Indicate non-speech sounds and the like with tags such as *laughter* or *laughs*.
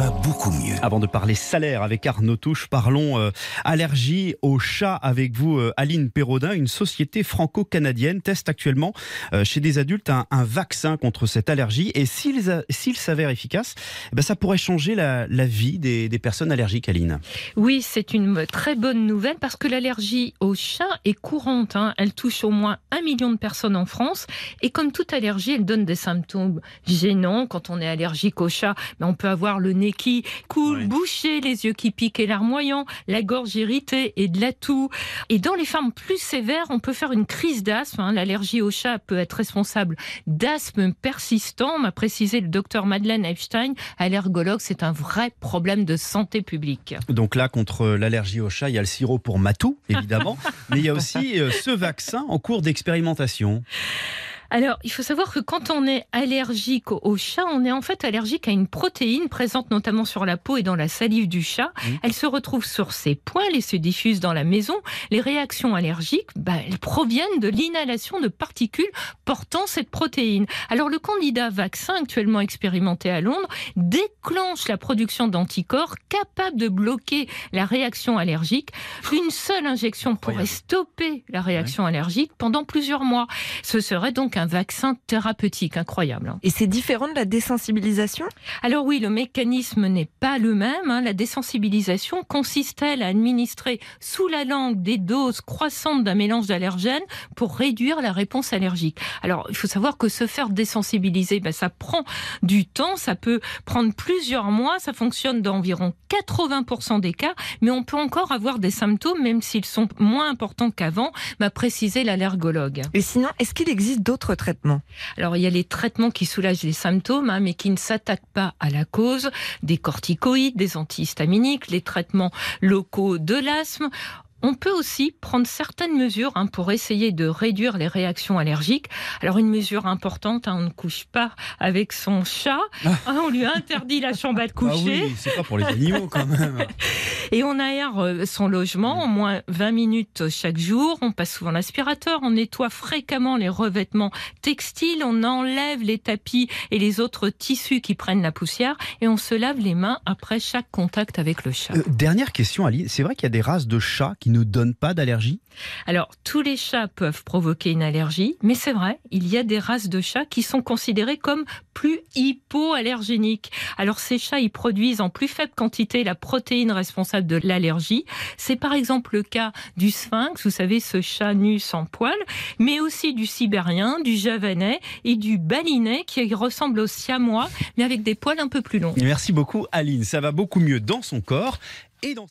Va beaucoup mieux. Avant de parler salaire avec Arnaud Touche, parlons euh, allergie au chat avec vous, euh, Aline Perrodin. Une société franco-canadienne teste actuellement euh, chez des adultes un, un vaccin contre cette allergie. Et s'il s'avère efficace, eh ben, ça pourrait changer la, la vie des, des personnes allergiques, Aline. Oui, c'est une très bonne nouvelle parce que l'allergie au chat est courante. hein. Elle touche au moins un million de personnes en France. Et comme toute allergie, elle donne des symptômes gênants. Quand on est allergique au chat, ben, on peut avoir le nez qui coule, Oui. bouché, les yeux qui piquent et larmoyants, la gorge irritée et de la toux. Et dans les formes plus sévères, on peut faire une crise d'asthme. hein. L'allergie au chat peut être responsable d'asthme persistant, m'a précisé le docteur Madeleine Epstein, allergologue. C'est un vrai problème de santé publique. Donc là, contre l'allergie au chat, il y a le sirop pour Matou, évidemment. *laughs* mais il y a aussi euh, ce vaccin en cours d'expérimentation. Alors, il faut savoir que quand on est allergique au- chat, on est en fait allergique à une protéine présente notamment sur la peau et dans la salive du chat. Mhm. Elle se retrouve sur ses poils et se diffuse dans la maison. Les réactions allergiques, bah, elles proviennent de l'inhalation de particules portant cette protéine. Alors, le candidat vaccin actuellement expérimenté à Londres déclenche la production d'anticorps capables de bloquer la réaction allergique. Une seule injection pourrait stopper la réaction allergique pendant plusieurs mois. Ce serait donc un vaccin thérapeutique incroyable. hein. Et c'est différent de la désensibilisation? Alors oui, le mécanisme n'est pas le même. hein. La désensibilisation consiste-t-elle à administrer sous la langue des doses croissantes d'un mélange d'allergènes pour réduire la réponse allergique? Alors il faut savoir que se faire désensibiliser, ben, ça prend du temps, ça peut prendre plusieurs mois, ça fonctionne dans environ 80% des cas, mais on peut encore avoir des symptômes même s'ils sont moins importants qu'avant, m'a précisé l'allergologue. Et sinon, est-ce qu'il existe d'autres Alors, il y a les traitements qui soulagent les symptômes, hein, mais qui ne s'attaquent pas à la cause, des corticoïdes, des antihistaminiques, les traitements locaux de l'asthme. On peut aussi prendre certaines mesures hein, pour essayer de réduire les réactions allergiques. Alors une mesure importante, hein, on ne couche pas avec son chat. *laughs* Hein, on lui interdit la chambre à coucher. Ah oui, c'est pas pour les animaux quand même. *laughs* Et on aère euh, son logement au moins 20 minutes chaque jour. On passe souvent l'aspirateur, on nettoie fréquemment les revêtements textiles, on enlève les tapis et les autres tissus qui prennent la poussière et on se lave les mains après chaque contact avec le chat. Euh, dernière question, Aline. C'est vrai qu'il y a des races de chats qui ne donnent pas d'allergie Alors, tous les chats peuvent provoquer une allergie, mais c'est vrai, il y a des races de chats qui sont considérées comme plus hypoallergéniques. Alors, ces chats, ils produisent en plus faible quantité la protéine responsable de l'allergie. C'est par exemple le cas du sphinx, vous savez, ce chat nu sans poils, mais aussi du sibérien, du javanais et du balinais qui ressemble au siamois, mais avec des poils un peu plus longs. Merci beaucoup, Aline. Ça va beaucoup mieux dans son corps et dans